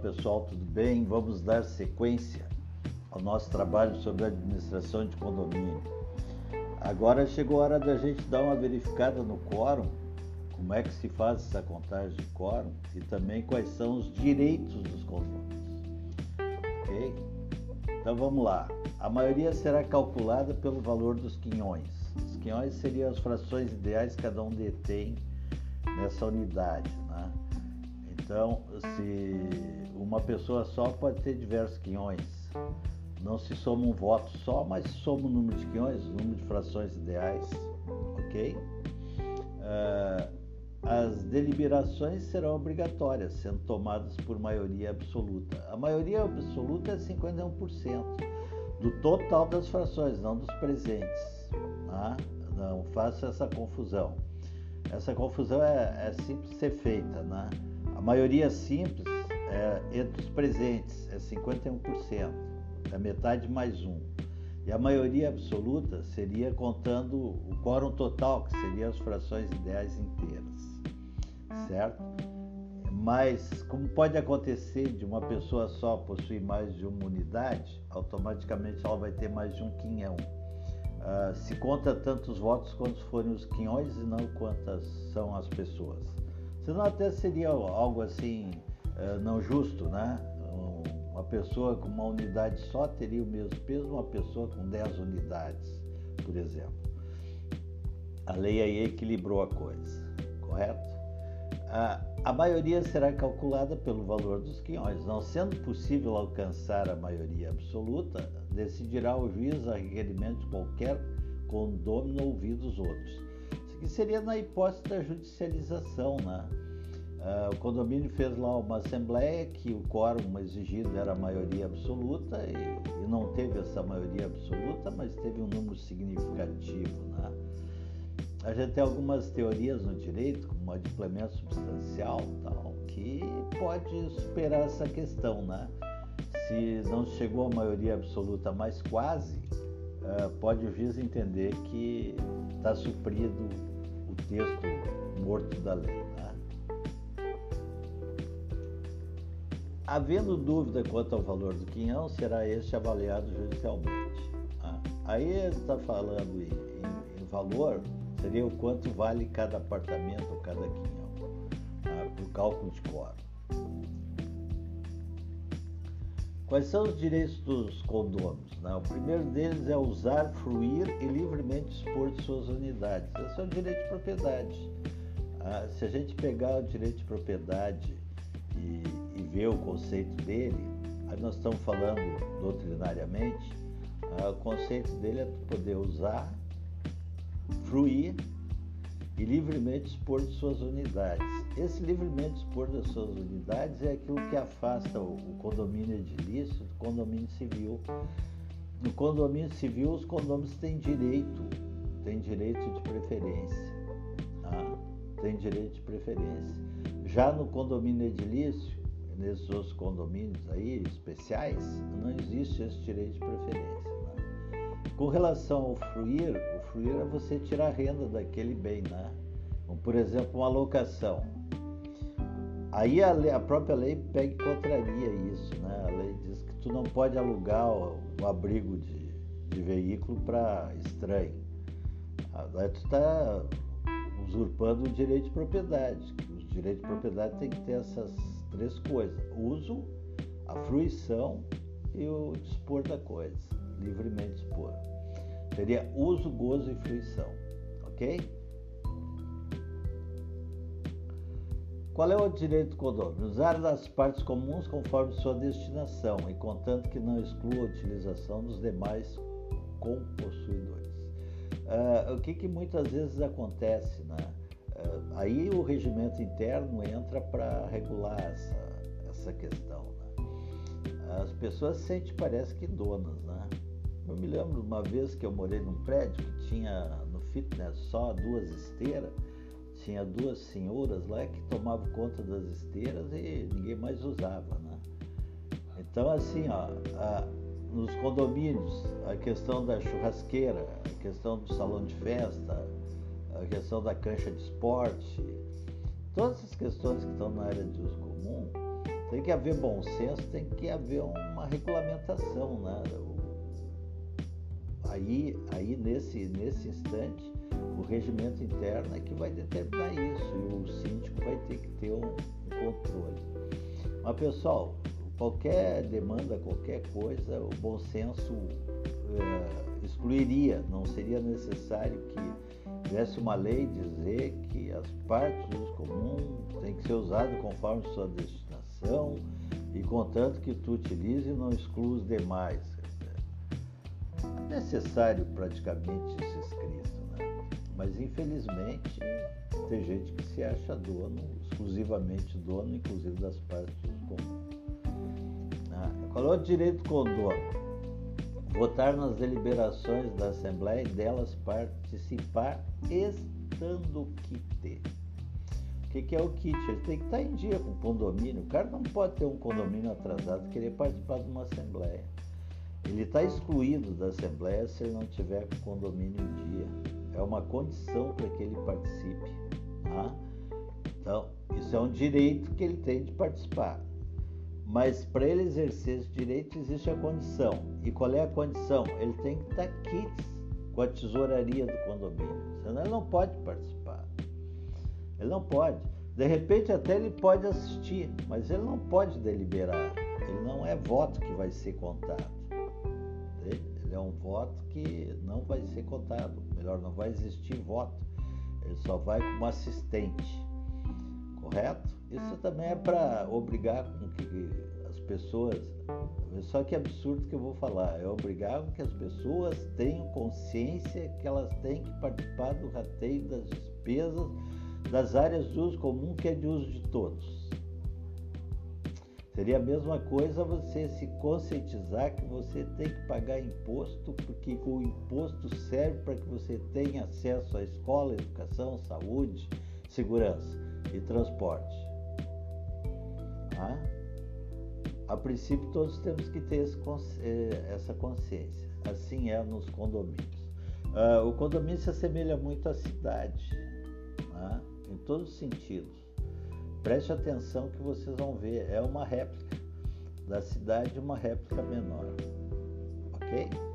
pessoal, tudo bem? Vamos dar sequência ao nosso trabalho sobre administração de condomínio. Agora chegou a hora da gente dar uma verificada no quórum, como é que se faz essa contagem de quórum e também quais são os direitos dos condôminos. Ok? Então vamos lá. A maioria será calculada pelo valor dos quinhões. Os quinhões seriam as frações ideais que cada um detém nessa unidade. Né? Então, se uma pessoa só pode ter diversos quinhões, não se soma um voto só, mas soma o número de quinhões, o número de frações ideais, ok? Uh, as deliberações serão obrigatórias, sendo tomadas por maioria absoluta. A maioria absoluta é 51% do total das frações, não dos presentes. Tá? Não faça essa confusão. Essa confusão é, é simples ser feita. Né? A maioria simples é, entre os presentes é 51%, é metade mais um. E a maioria absoluta seria contando o quórum total, que seria as frações ideais inteiras, certo? Mas, como pode acontecer de uma pessoa só possuir mais de uma unidade, automaticamente ela vai ter mais de um quinhão. Uh, se conta tantos votos quantos forem os quinhões e não quantas são as pessoas. Senão até seria algo assim uh, não justo, né? Uma pessoa com uma unidade só teria o mesmo peso uma pessoa com 10 unidades, por exemplo. A lei aí equilibrou a coisa, correto? A maioria será calculada pelo valor dos quinhões. Não sendo possível alcançar a maioria absoluta, decidirá o juiz a requerimento de qualquer condômino ouvido os outros. Aqui seria na hipótese da judicialização, né? Uh, o condomínio fez lá uma assembleia que o quórum exigido era a maioria absoluta e, e, não teve essa maioria absoluta, mas teve um número significativo, né? a gente tem algumas teorias no direito, como a de substancial, tal, que pode superar essa questão, né? Se não chegou a maioria absoluta, mas quase, uh, pode o juiz entender que está suprido o texto morto da lei, né? Havendo dúvida quanto ao valor do quinhão, será este avaliado judicialmente. Né? Aí está falando em, em, valor seria o quanto vale cada apartamento ou cada quinhão, tá? para o cálculo de quórum. Quais são os direitos dos condôminos? Né? O primeiro deles é usar, fruir e livremente dispor de suas unidades. Esse é o direito de propriedade. Ah, se a gente pegar o direito de propriedade e, e ver o conceito dele, aí nós estamos falando doutrinariamente, ah, o conceito dele é poder usar, fruir e livremente dispor de suas unidades. Esse livremente dispor das suas unidades é aquilo que afasta o, condomínio edilício do condomínio civil. No condomínio civil, os condôminos têm direito, têm direito de preferência. Tá? Tem direito de preferência. Já no condomínio edilício, nesses outros condomínios aí especiais, não existe esse direito de preferência. Com relação ao fruir, o fruir é você tirar a renda daquele bem, né? Como, por exemplo, uma locação. Aí a, lei, a, própria lei pega e contraria isso, né? A lei diz que tu não pode alugar o, o abrigo de, de veículo para estranho. Aí tu está usurpando o direito de propriedade. Os direitos de propriedade tem que ter essas três coisas: uso, a fruição e o dispor da coisa, livremente dispor. Seria uso, gozo e fruição. Ok? Qual é o direito do condomínio? Usar das partes comuns conforme sua destinação e contanto que não exclua a utilização dos demais compossuidores. Uh, o que, que muitas vezes acontece, né? Uh, aí o regimento interno entra para regular essa, essa questão. Né? As pessoas se sentem, parece que donas, né? Eu me lembro uma vez que eu morei num prédio que tinha no fitness só duas esteiras, tinha duas senhoras lá que tomavam conta das esteiras e ninguém mais usava, né? Então assim, ó, a, nos condomínios, a questão da churrasqueira, a questão do salão de festa, a questão da cancha de esporte, todas essas questões que estão na área de uso comum, Tem que haver bom senso, tem que haver uma regulamentação, né? Aí, aí nesse, nesse instante, o regimento interno é que vai determinar isso e o síndico vai ter que ter um, controle. Mas pessoal, qualquer demanda, qualquer coisa, o bom senso é, excluiria, não seria necessário que tivesse uma lei dizer que as partes do uso comum têm que ser usadas conforme sua destinação e contanto que tu utilize não exclua os demais. Necessário praticamente isso escrito, né? Mas infelizmente tem gente que se acha dono, exclusivamente dono, inclusive das partes comum. Ah, qual é o direito do dono? votar nas deliberações da Assembleia e delas participar estando kit. O que, que é o kit? Ele tem que estar em dia com o condomínio. O cara não pode ter um condomínio atrasado e querer participar de uma Assembleia. Ele está excluído da Assembleia se ele não tiver condomínio em dia. É uma condição para que ele participe. Tá? Então, isso é um direito que ele tem de participar. Mas para ele exercer esse direito existe a condição. E qual é a condição? Ele tem que estar quites com a tesouraria do condomínio, senão ele não pode participar. Ele não pode. De repente até ele pode assistir, mas ele não pode deliberar. Ele não é voto que vai ser contado. É um voto que não vai ser contado. Melhor, não vai existir voto. Ele só vai como assistente. Correto? Isso também é para obrigar com que as pessoas. Só que absurdo que eu vou falar, é obrigar com que as pessoas tenham consciência que elas têm que participar do rateio das despesas das áreas de uso comum que é de uso de todos. Seria a mesma coisa você se conscientizar que você tem que pagar imposto, porque o imposto serve para que você tenha acesso à escola, educação, saúde, segurança e transporte. Tá? A princípio, todos temos que ter eh, essa consciência. Assim é nos condomínios. Uh, o condomínio se assemelha muito à cidade, né? em todos os sentidos. Preste atenção que vocês vão ver, é uma réplica da cidade, uma réplica menor. Ok?